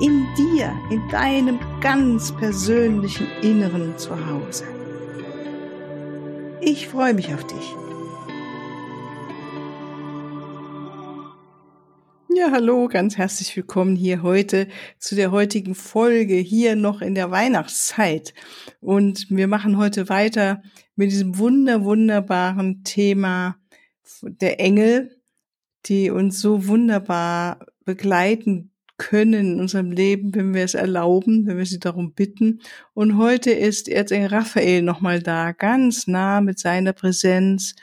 In dir, in deinem ganz persönlichen Inneren Zuhause. Ich freue mich auf dich. Ja, hallo, ganz herzlich willkommen hier heute zu der heutigen Folge hier noch in der Weihnachtszeit. Und wir machen heute weiter mit diesem wunder, wunderbaren Thema der Engel, die uns so wunderbar begleiten können in unserem Leben, wenn wir es erlauben, wenn wir sie darum bitten. Und heute ist Erzengel Raphael nochmal da, ganz nah mit seiner Präsenz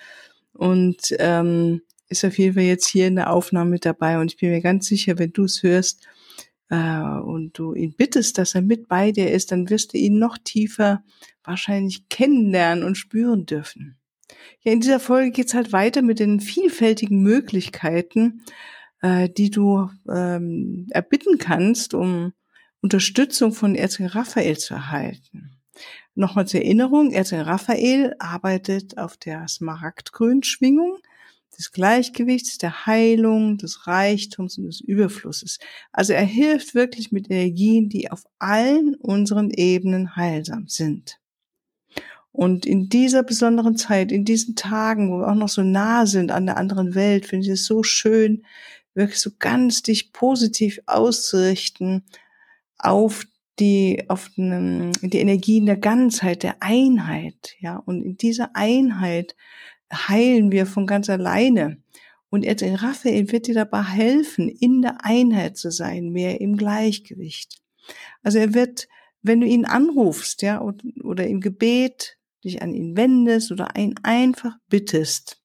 und ähm, ist auf jeden Fall jetzt hier in der Aufnahme mit dabei. Und ich bin mir ganz sicher, wenn du es hörst äh, und du ihn bittest, dass er mit bei dir ist, dann wirst du ihn noch tiefer wahrscheinlich kennenlernen und spüren dürfen. Ja, in dieser Folge geht's halt weiter mit den vielfältigen Möglichkeiten, äh, die du ähm, erbitten kannst, um Unterstützung von Erzengel Raphael zu erhalten. Nochmal zur Erinnerung, Erzengel Raphael arbeitet auf der Smaragdgrün-Schwingung des Gleichgewichts, der Heilung, des Reichtums und des Überflusses. Also er hilft wirklich mit Energien, die auf allen unseren Ebenen heilsam sind. Und in dieser besonderen Zeit, in diesen Tagen, wo wir auch noch so nah sind an der anderen Welt, finde ich es so schön, wirklich so ganz dich positiv auszurichten auf die, auf die Energien der Ganzheit, der Einheit, ja. Und in dieser Einheit heilen wir von ganz alleine. Und Erzengel Raphael wird dir dabei helfen, in der Einheit zu sein, mehr im Gleichgewicht. Also er wird, wenn du ihn anrufst, ja, oder im Gebet dich an ihn wendest oder ihn einfach bittest,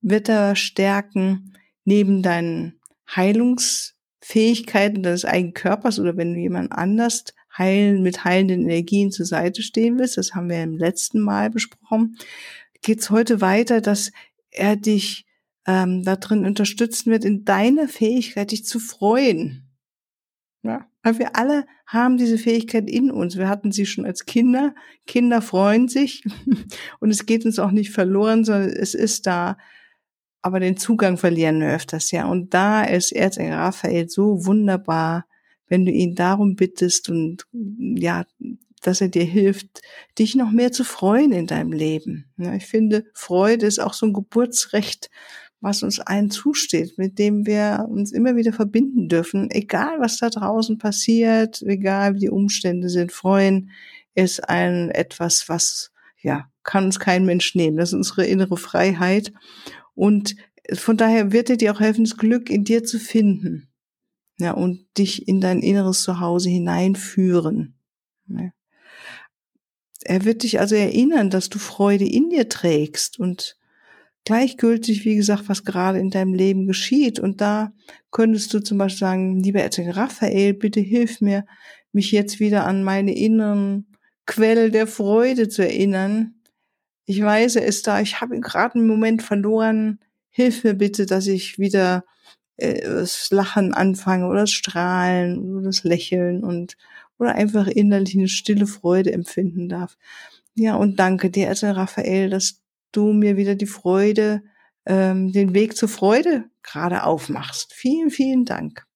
wird er stärken neben deinen Heilungsfähigkeiten deines eigenen Körpers oder wenn du jemand anders heilen, mit heilenden Energien zur Seite stehen willst, das haben wir im letzten Mal besprochen, geht's heute weiter, dass er dich ähm, darin unterstützen wird, in deiner Fähigkeit, dich zu freuen. Ja, weil wir alle haben diese Fähigkeit in uns. Wir hatten sie schon als Kinder. Kinder freuen sich und es geht uns auch nicht verloren, sondern es ist da. Aber den Zugang verlieren wir öfters, ja. Und da ist Erzengel Raphael so wunderbar, wenn du ihn darum bittest und ja, dass er dir hilft, dich noch mehr zu freuen in deinem Leben. Ja, ich finde, Freude ist auch so ein Geburtsrecht, was uns allen zusteht, mit dem wir uns immer wieder verbinden dürfen, egal was da draußen passiert, egal wie die Umstände sind. Freuen ist ein etwas, was ja kann uns kein Mensch nehmen. Das ist unsere innere Freiheit und von daher wird er dir auch helfen, das Glück in dir zu finden. Ja, und dich in dein inneres Zuhause hineinführen. Ja. Er wird dich also erinnern, dass du Freude in dir trägst und gleichgültig, wie gesagt, was gerade in deinem Leben geschieht. Und da könntest du zum Beispiel sagen, lieber Erzengel Raphael, bitte hilf mir, mich jetzt wieder an meine inneren Quelle der Freude zu erinnern. Ich weiß, er ist da, ich habe ihn gerade einen Moment verloren. Hilf mir bitte, dass ich wieder äh, das Lachen anfange oder das Strahlen oder das Lächeln und oder einfach innerlich eine stille Freude empfinden darf. Ja, und danke dir, also Raphael, dass du mir wieder die Freude, ähm, den Weg zur Freude gerade aufmachst. Vielen, vielen Dank.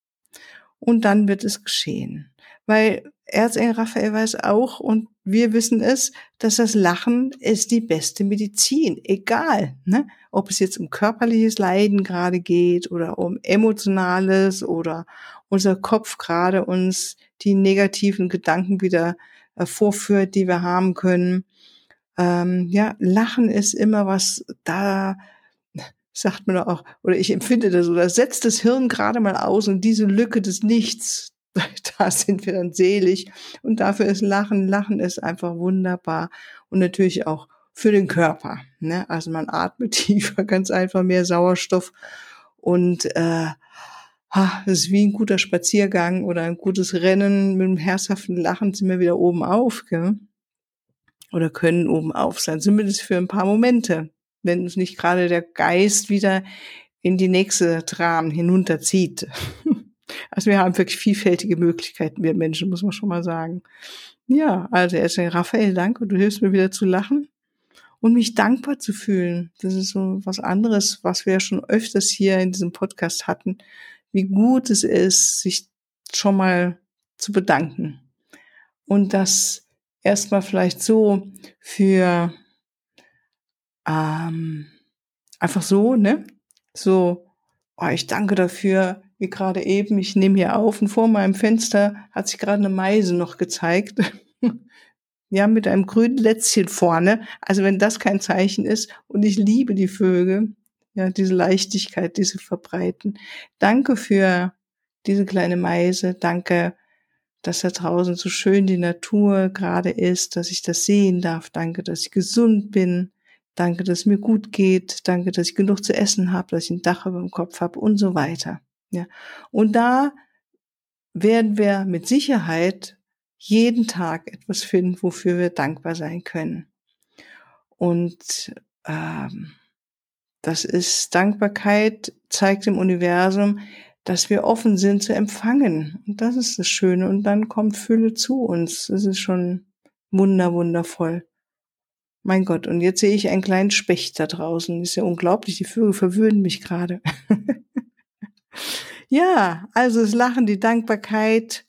Und dann wird es geschehen. Weil Erzengel Raphael weiß auch und wir wissen es, dass das Lachen ist die beste Medizin. Egal, ne? ob es jetzt um körperliches Leiden gerade geht oder um emotionales oder unser Kopf gerade uns die negativen Gedanken wieder äh, vorführt, die wir haben können. Ähm, ja, Lachen ist immer was, da sagt man auch, oder ich empfinde das, oder setzt das Hirn gerade mal aus und diese Lücke des Nichts, da sind wir dann selig. Und dafür ist Lachen, Lachen ist einfach wunderbar und natürlich auch für den Körper. Ne? Also man atmet tiefer, ganz einfach mehr Sauerstoff und äh, ha, das ist wie ein guter Spaziergang oder ein gutes Rennen mit einem herzhaften Lachen sind wir wieder oben auf, gell? Oder können oben auf sein, zumindest für ein paar Momente, wenn uns nicht gerade der Geist wieder in die nächste Tram hinunterzieht. Also wir haben wirklich vielfältige Möglichkeiten, wir Menschen, muss man schon mal sagen. Ja, also erstmal Raphael, danke, du hilfst mir wieder zu lachen und mich dankbar zu fühlen. Das ist so was anderes, was wir schon öfters hier in diesem Podcast hatten, wie gut es ist, sich schon mal zu bedanken. Und das erstmal vielleicht so für ähm, einfach so, ne? So, oh, ich danke dafür, wie gerade eben, ich nehme hier auf und vor meinem Fenster hat sich gerade eine Meise noch gezeigt. ja, mit einem grünen Lätzchen vorne. Also wenn das kein Zeichen ist und ich liebe die Vögel, ja, diese Leichtigkeit, diese verbreiten. Danke für diese kleine Meise. Danke, dass da draußen so schön die Natur gerade ist, dass ich das sehen darf. Danke, dass ich gesund bin. Danke, dass es mir gut geht. Danke, dass ich genug zu essen habe, dass ich ein Dach über dem Kopf habe und so weiter. Ja. Und da werden wir mit Sicherheit jeden Tag etwas finden, wofür wir dankbar sein können. Und ähm, das ist Dankbarkeit, zeigt im Universum, dass wir offen sind zu empfangen. Und das ist das Schöne. Und dann kommt Fülle zu uns. Das ist schon wunder, wundervoll. Mein Gott, und jetzt sehe ich einen kleinen Specht da draußen. Das ist ja unglaublich, die Vögel verwöhnen mich gerade. ja, also das Lachen, die Dankbarkeit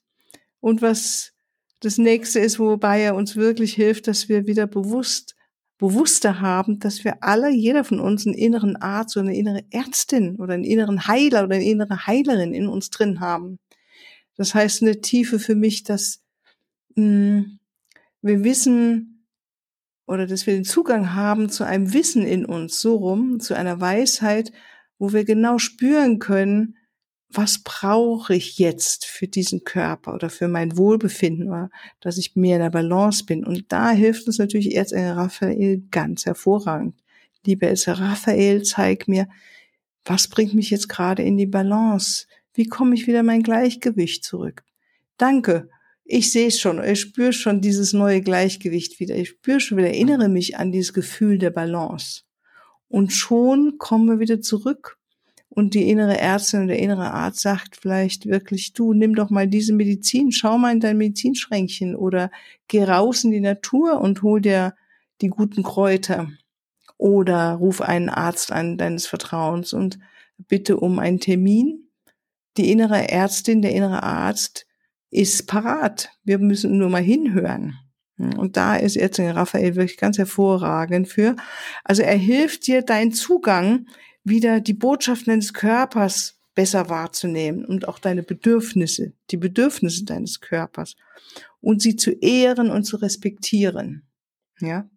und was das nächste ist, wobei er uns wirklich hilft, dass wir wieder bewusst, bewusster haben, dass wir alle, jeder von uns einen inneren Arzt oder eine innere Ärztin oder einen inneren Heiler oder eine innere Heilerin in uns drin haben. Das heißt eine Tiefe für mich, dass mh, hm, wir wissen oder dass wir den Zugang haben zu einem Wissen in uns, so rum, zu einer Weisheit, wo wir genau spüren können, was brauche ich jetzt für diesen Körper oder für mein Wohlbefinden oder dass ich mehr in der Balance bin. Und da hilft uns natürlich Erzengel Raphael ganz hervorragend. Lieber Erzengel Raphael, zeig mir, was bringt mich jetzt gerade in die Balance? Wie komme ich wieder mein Gleichgewicht zurück? Danke. Ich sehe es schon, ich spüre schon dieses neue Gleichgewicht wieder. Ich spüre schon wieder, erinnere mich an dieses Gefühl der Balance. Und schon kommen wir wieder zurück und die innere Ärztin oder der innere Arzt sagt vielleicht wirklich, du nimm doch mal diese Medizin, schau mal in dein Medizinschränkchen oder geh raus in die Natur und hol dir die guten Kräuter oder ruf einen Arzt an deines Vertrauens und bitte um einen Termin. Die innere Ärztin, der innere Arzt ist parat. Wir müssen nur mal hinhören. Und da ist Erzengel Raphael wirklich ganz hervorragend für. Also er hilft dir, deinen Zugang wieder die Botschaft deines Körpers besser wahrzunehmen und auch deine Bedürfnisse, die Bedürfnisse deines Körpers und sie zu ehren und zu respektieren. Ja.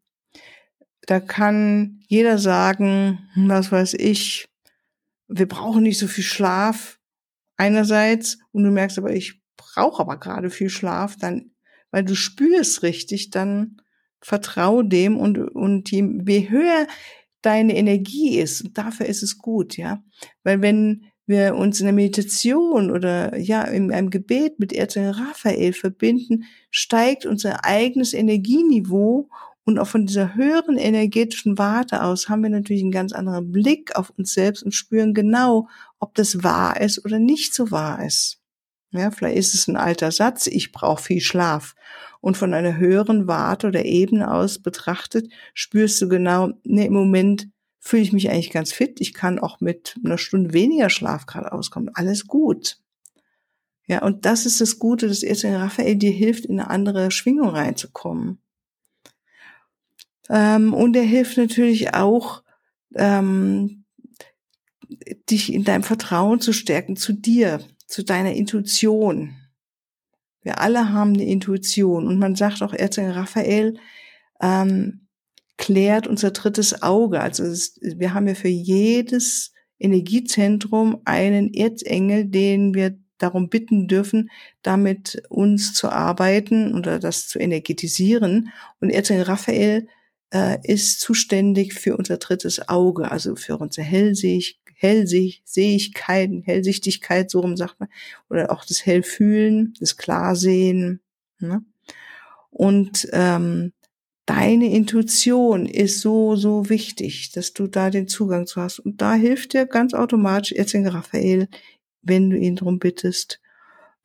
Da kann jeder sagen, was weiß ich, wir brauchen nicht so viel Schlaf einerseits und du merkst aber, ich brauche aber gerade viel Schlaf, dann, weil du spürst richtig, dann vertrau dem und, und je höher deine Energie ist. Und dafür ist es gut, ja. Weil wenn wir uns in der Meditation oder ja in einem Gebet mit Erzengel Raphael verbinden, steigt unser eigenes Energieniveau und auch von dieser höheren energetischen Warte aus haben wir natürlich einen ganz anderen Blick auf uns selbst und spüren genau, ob das wahr ist oder nicht so wahr ist. Ja, vielleicht ist es ein alter Satz, ich brauche viel Schlaf. Und von einer höheren Warte oder Ebene aus betrachtet, spürst du genau, nee, im Moment fühle ich mich eigentlich ganz fit. Ich kann auch mit einer Stunde weniger Schlaf gerade auskommen. Alles gut. Ja, und das ist das Gute, dass Erzengel Raphael dir hilft, in eine andere Schwingung reinzukommen. Ähm, und er hilft natürlich auch, ähm, dich in deinem Vertrauen zu stärken zu dir, zu deiner Intuition. Wir alle haben eine Intuition und man sagt auch Erzengel Raphael ähm, klärt unser drittes Auge. Also es, wir haben ja für jedes Energiezentrum einen Erzengel, den wir darum bitten dürfen, damit uns zu arbeiten oder das zu energetisieren. Und Erzengel Raphael äh, ist zuständig für unser drittes Auge, also für unsere Hellsicht, Hellsehigkeit, Hellsichtigkeit, so rum sagt man, oder auch das Hellfühlen, das Klarsehen. Ne? Und ähm, deine Intuition ist so, so wichtig, dass du da den Zugang zu hast. Und da hilft dir ganz automatisch Erzengel Raphael, wenn du ihn darum bittest,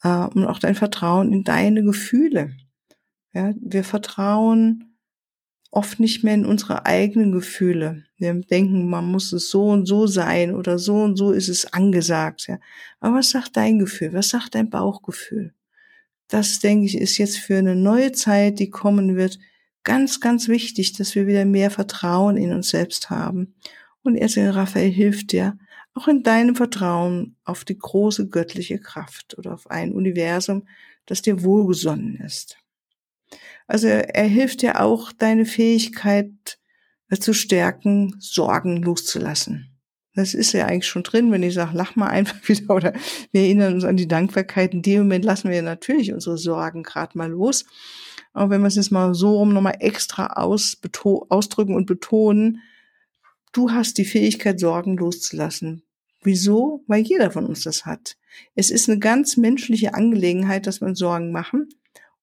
äh, und auch dein Vertrauen in deine Gefühle. Ja, wir vertrauen oft nicht mehr in unsere eigenen Gefühle. Wir denken, man muss es so und so sein oder so und so ist es angesagt. Ja. Aber was sagt dein Gefühl? Was sagt dein Bauchgefühl? Das, denke ich, ist jetzt für eine neue Zeit, die kommen wird, ganz, ganz wichtig, dass wir wieder mehr Vertrauen in uns selbst haben. Und Erzengel Raphael hilft dir, auch in deinem Vertrauen auf die große göttliche Kraft oder auf ein Universum, das dir wohlgesonnen ist. Also er hilft dir auch, deine Fähigkeit äh, zu stärken, Sorgen loszulassen. Das ist ja eigentlich schon drin, wenn ich sage, lach mal einfach wieder oder wir erinnern uns an die Dankbarkeit. In dem Moment lassen wir natürlich unsere Sorgen gerade mal los. Aber wenn wir es jetzt mal so rum nochmal extra aus, ausdrücken und betonen, du hast die Fähigkeit, Sorgen loszulassen. Wieso? Weil jeder von uns das hat. Es ist eine ganz menschliche Angelegenheit, dass wir uns Sorgen machen.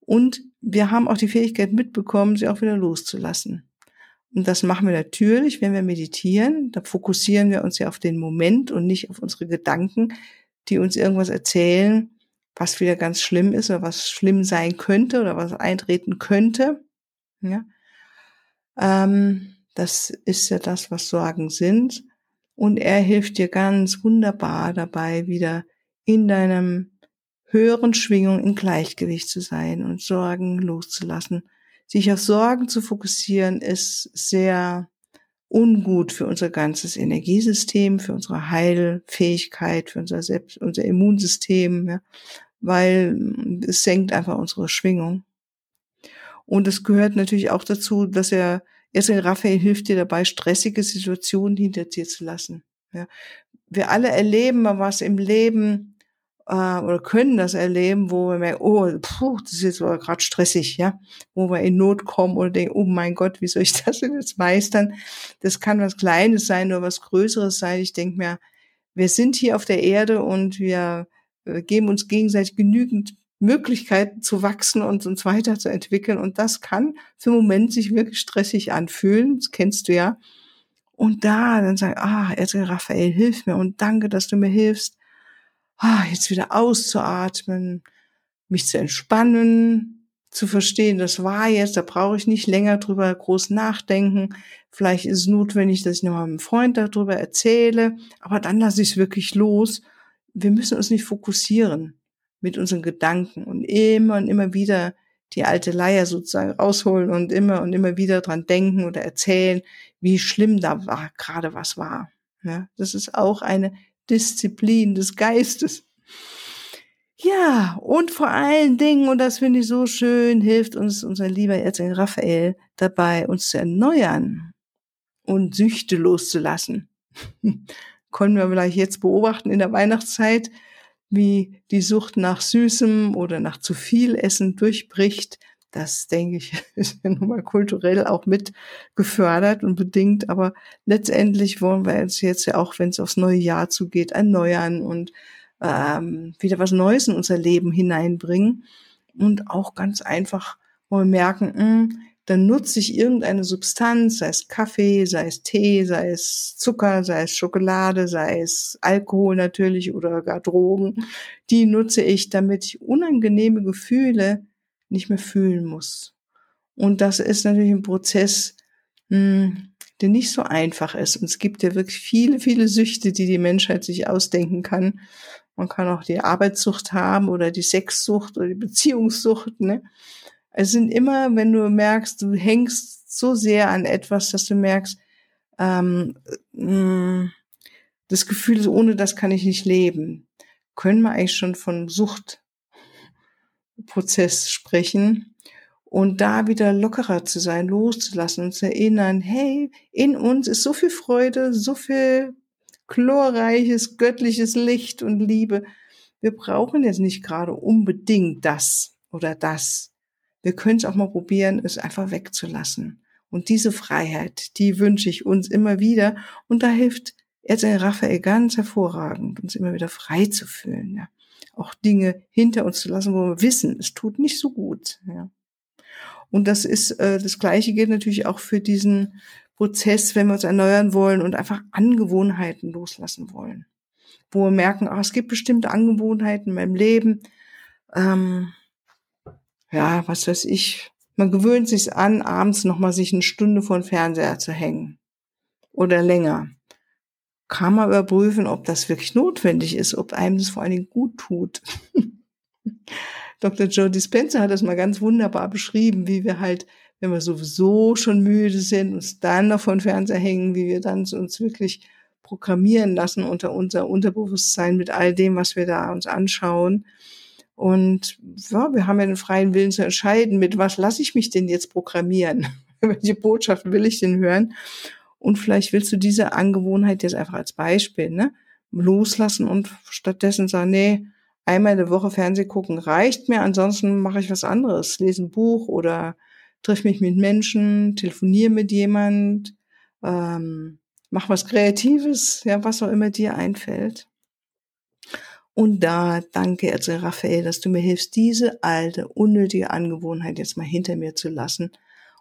Und wir haben auch die Fähigkeit mitbekommen, sie auch wieder loszulassen. Und das machen wir natürlich, wenn wir meditieren. Da fokussieren wir uns ja auf den Moment und nicht auf unsere Gedanken, die uns irgendwas erzählen, was wieder ganz schlimm ist oder was schlimm sein könnte oder was eintreten könnte. Ja. Ähm, das ist ja das, was Sorgen sind. Und er hilft dir ganz wunderbar dabei, wieder in deinem höheren Schwingung in Gleichgewicht zu sein und Sorgen loszulassen. Sich auf Sorgen zu fokussieren ist sehr ungut für unser ganzes Energiesystem, für unsere Heilfähigkeit, für unser Selbst, unser Immunsystem, ja, weil es senkt einfach unsere Schwingung. Und es gehört natürlich auch dazu, dass er, erst Raphael hilft dir dabei, stressige Situationen hinter dir zu lassen. Ja. Wir alle erleben mal was im Leben, äh, oder können das erleben, wo wir merken, oh, puh, das ist jetzt gerade stressig, ja, wo wir in Not kommen oder denken, oh mein Gott, wie soll ich das denn jetzt meistern? Das kann was Kleines sein oder was Größeres sein. Ich denke mir, wir sind hier auf der Erde und wir äh, geben uns gegenseitig genügend Möglichkeiten zu wachsen und uns weiterzuentwickeln. Und das kann für einen Moment sich wirklich stressig anfühlen. Das kennst du ja. Und da dann sagen, ah, Raphael, hilf mir und danke, dass du mir hilfst jetzt wieder auszuatmen, mich zu entspannen, zu verstehen, das war jetzt, da brauche ich nicht länger drüber groß nachdenken. Vielleicht ist es notwendig, dass ich nochmal einem Freund darüber erzähle, aber dann lasse ich es wirklich los. Wir müssen uns nicht fokussieren mit unseren Gedanken und immer und immer wieder die alte Leier sozusagen rausholen und immer und immer wieder dran denken oder erzählen, wie schlimm da war, gerade was war. Ja, das ist auch eine Disziplin des Geistes. Ja, und vor allen Dingen, und das finde ich so schön, hilft uns unser lieber Erzengel Raphael dabei, uns zu erneuern und Süchte loszulassen. Können wir vielleicht jetzt beobachten in der Weihnachtszeit, wie die Sucht nach Süßem oder nach zu viel Essen durchbricht. Das, denke ich, ist ja nun mal kulturell auch mit gefördert und bedingt. Aber letztendlich wollen wir uns jetzt ja auch, wenn es aufs neue Jahr zugeht, erneuern und ähm, wieder was Neues in unser Leben hineinbringen. Und auch ganz einfach wir merken, mh, hm, dann nutze ich irgendeine Substanz, sei es Kaffee, sei es Tee, sei es Zucker, sei es Schokolade, sei es Alkohol natürlich oder gar Drogen, die nutze ich, damit ich unangenehme Gefühle nicht mehr fühlen muss. Und das ist natürlich ein Prozess, hm, der nicht so einfach ist. Und es gibt ja wirklich viele, viele Süchte, die die Menschheit sich ausdenken kann. Man kann auch die Arbeitssucht haben oder die Sexsucht oder die Beziehungssucht. Ne? Es sind immer, wenn du merkst, du hängst so sehr an etwas, dass du merkst, ähm, hm, das Gefühl ohne das kann ich nicht leben. Können wir eigentlich schon von Sucht Prozess sprechen und da wieder lockerer zu sein, loszulassen und zu erinnern, hey, in uns ist so viel Freude, so viel chlorreiches, göttliches Licht und Liebe. Wir brauchen jetzt nicht gerade unbedingt das oder das. Wir können es auch mal probieren, es einfach wegzulassen. Und diese Freiheit, die wünsche ich uns immer wieder. Und da hilft Erzengel Raphael ganz hervorragend, uns immer wieder frei zu fühlen, ja. Auch Dinge hinter uns zu lassen, wo wir wissen, es tut nicht so gut, ja. Und das ist, äh, das Gleiche gilt natürlich auch für diesen Prozess, wenn wir uns erneuern wollen und einfach Angewohnheiten loslassen wollen. Wo wir merken, ach, es gibt bestimmte Angewohnheiten in meinem Leben, ähm, ja, was weiß ich, man gewöhnt sich an, abends nochmal sich eine Stunde vor den Fernseher zu hängen. Oder länger. Kann man überprüfen, ob das wirklich notwendig ist, ob einem das vor allen Dingen gut tut. Dr. Joe Dispenza hat das mal ganz wunderbar beschrieben, wie wir halt, wenn wir sowieso schon müde sind, uns dann noch vor den Fernseher hängen, wie wir dann uns wirklich programmieren lassen unter unser Unterbewusstsein mit all dem, was wir da uns anschauen und ja, wir haben ja den freien Willen zu entscheiden, mit was lasse ich mich denn jetzt programmieren? Welche Botschaft will ich denn hören? Und vielleicht willst du diese Angewohnheit jetzt einfach als Beispiel ne, loslassen und stattdessen sagen, nee, einmal in der Woche Fernseh gucken reicht mir, ansonsten mache ich was anderes, lese ein Buch oder triff mich mit Menschen, telefoniere mit jemand, ähm, mach was Kreatives, ja, was auch immer dir einfällt. Und da danke Erzähl Raphael, dass du mir hilfst, diese alte, unnötige Angewohnheit jetzt mal hinter mir zu lassen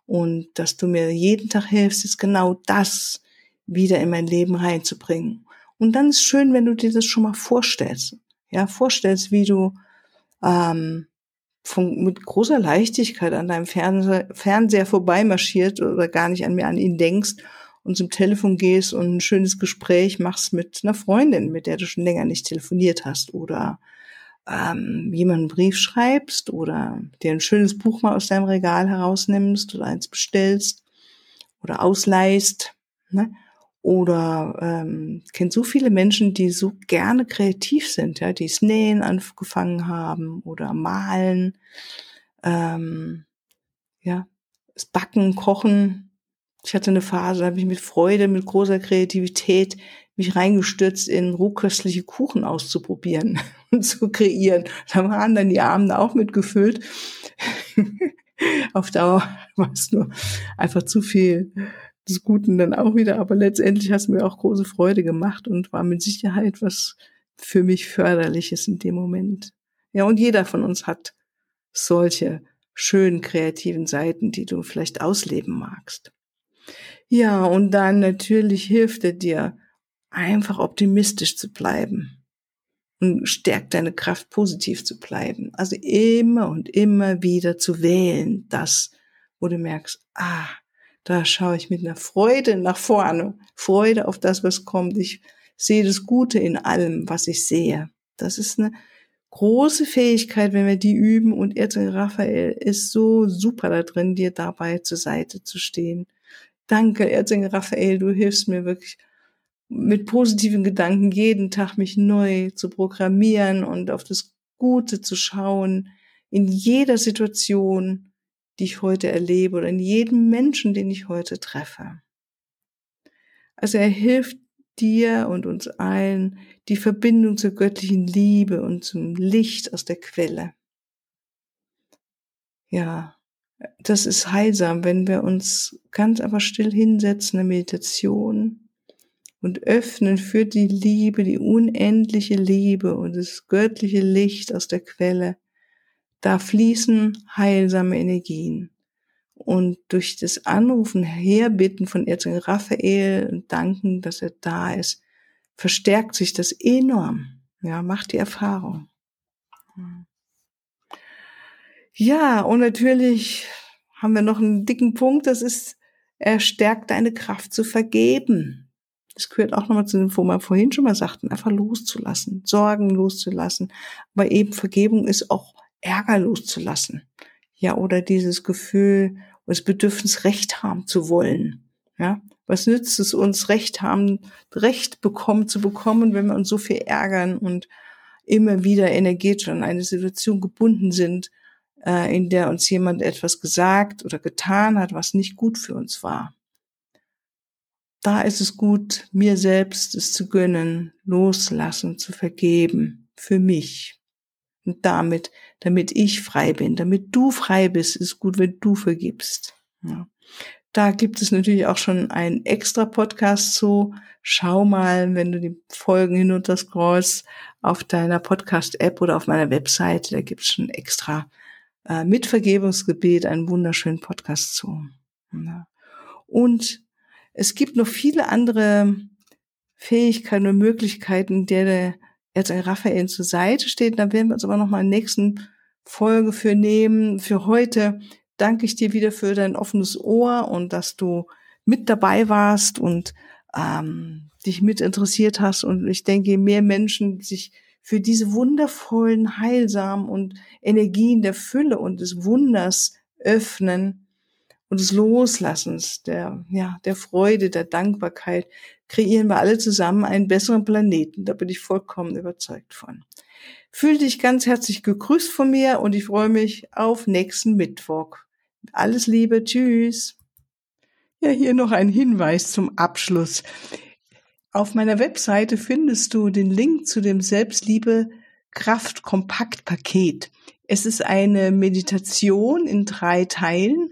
und dass du mir jeden Tag hilfst, jetzt genau das wieder in mein Leben reinzubringen. Und dann ist schön, wenn du dir das schon mal vorstellst. Ja, vorstellst, wie du ähm, von, mit großer Leichtigkeit an deinem Fernseher, Fernseher vorbeimarschiert oder gar nicht an mir an ihn denkst und zum Telefon gehst und ein schönes Gespräch machst mit einer Freundin, mit der du schon länger nicht telefoniert hast oder ähm, jemanden einen Brief schreibst oder dir ein schönes Buch mal aus deinem Regal herausnimmst oder eins bestellst oder ausleihst. Ne? Oder ähm, kennt so viele Menschen, die so gerne kreativ sind, ja, die das Nähen angefangen haben oder malen, ähm, ja, das Backen, Kochen, ich hatte eine Phase, da habe ich mit Freude, mit großer Kreativität mich reingestürzt, in rohköstliche Kuchen auszuprobieren zu kreieren. Da waren dann die Abende auch mitgefüllt. Auf Dauer war es nur einfach zu viel des Guten dann auch wieder. Aber letztendlich hat es mir auch große Freude gemacht und war mit Sicherheit was für mich förderliches in dem Moment. Ja, und jeder von uns hat solche schönen kreativen Seiten, die du vielleicht ausleben magst. Ja, und dann natürlich hilft er dir, einfach optimistisch zu bleiben und stärkt deine Kraft, positiv zu bleiben. Also immer und immer wieder zu wählen, das, wo du merkst, ah, da schaue ich mit einer Freude nach vorne, Freude auf das, was kommt. Ich sehe das Gute in allem, was ich sehe. Das ist eine große Fähigkeit, wenn wir die üben und Erzengel Raphael ist so super da drin, dir dabei zur Seite zu stehen Danke, Erzengel Raphael, du hilfst mir wirklich mit positiven Gedanken jeden Tag mich neu zu programmieren und auf das Gute zu schauen in jeder Situation, die ich heute erlebe oder in jedem Menschen, den ich heute treffe. Also er hilft dir und uns allen die Verbindung zur göttlichen Liebe und zum Licht aus der Quelle. Ja, das ist heilsam, wenn wir uns ganz einfach still hinsetzen, eine Meditation und öffnen für die Liebe, die unendliche Liebe und das göttliche Licht aus der Quelle. Da fließen heilsame Energien. Und durch das Anrufen, Herbitten von Erzengel Raphael und danken, dass er da ist, verstärkt sich das enorm. Ja, macht die Erfahrung. Ja, und natürlich haben wir noch einen dicken Punkt, das ist, er stärkt deine Kraft zu vergeben. Das gehört auch nochmal zu dem, wo wir vorhin schon mal sagten, einfach loszulassen, Sorgen loszulassen. Aber eben Vergebung ist auch Ärger loszulassen. Ja, oder dieses Gefühl, das Bedürfnis, Recht haben zu wollen. Ja, was nützt es uns, Recht haben, Recht bekommen zu bekommen, wenn wir uns so viel ärgern und immer wieder energetisch an eine Situation gebunden sind, äh, in der uns jemand etwas gesagt oder getan hat, was nicht gut für uns war. Da ist es gut, mir selbst es zu gönnen, loslassen, zu vergeben, für mich. Und damit, damit ich frei bin, damit du frei bist, ist gut, wenn du vergibst. Ja. Da gibt es natürlich auch schon einen extra Podcast zu. Schau mal, wenn du die Folgen hinunter scrollst, auf deiner Podcast-App oder auf meiner Webseite. Da gibt es schon extra äh, mit Vergebungsgebet einen wunderschönen Podcast zu. Ja. Und es gibt noch viele andere Fähigkeiten und Möglichkeiten, der der Erzengel Raphael zur Seite steht. Da werden wir uns aber noch mal in der nächsten Folge für nehmen. Für heute danke ich dir wieder für dein offenes Ohr und dass du mit dabei warst und ähm, dich mit interessiert hast. Und ich denke, je mehr Menschen sich für diese wundervollen, heilsamen und Energien der Fülle und des Wunders öffnen und des Loslassens, der, ja, der Freude, der Dankbarkeit, kreieren wir alle zusammen einen besseren Planeten. Da bin ich vollkommen überzeugt von. Fühl dich ganz herzlich gegrüßt von mir und ich freue mich auf nächsten Mittwoch. Alles Liebe, tschüss. Ja, hier noch ein Hinweis zum Abschluss. Auf meiner Webseite findest du den Link zu dem Selbstliebe Kraft Kompakt Paket. Es ist eine Meditation in drei Teilen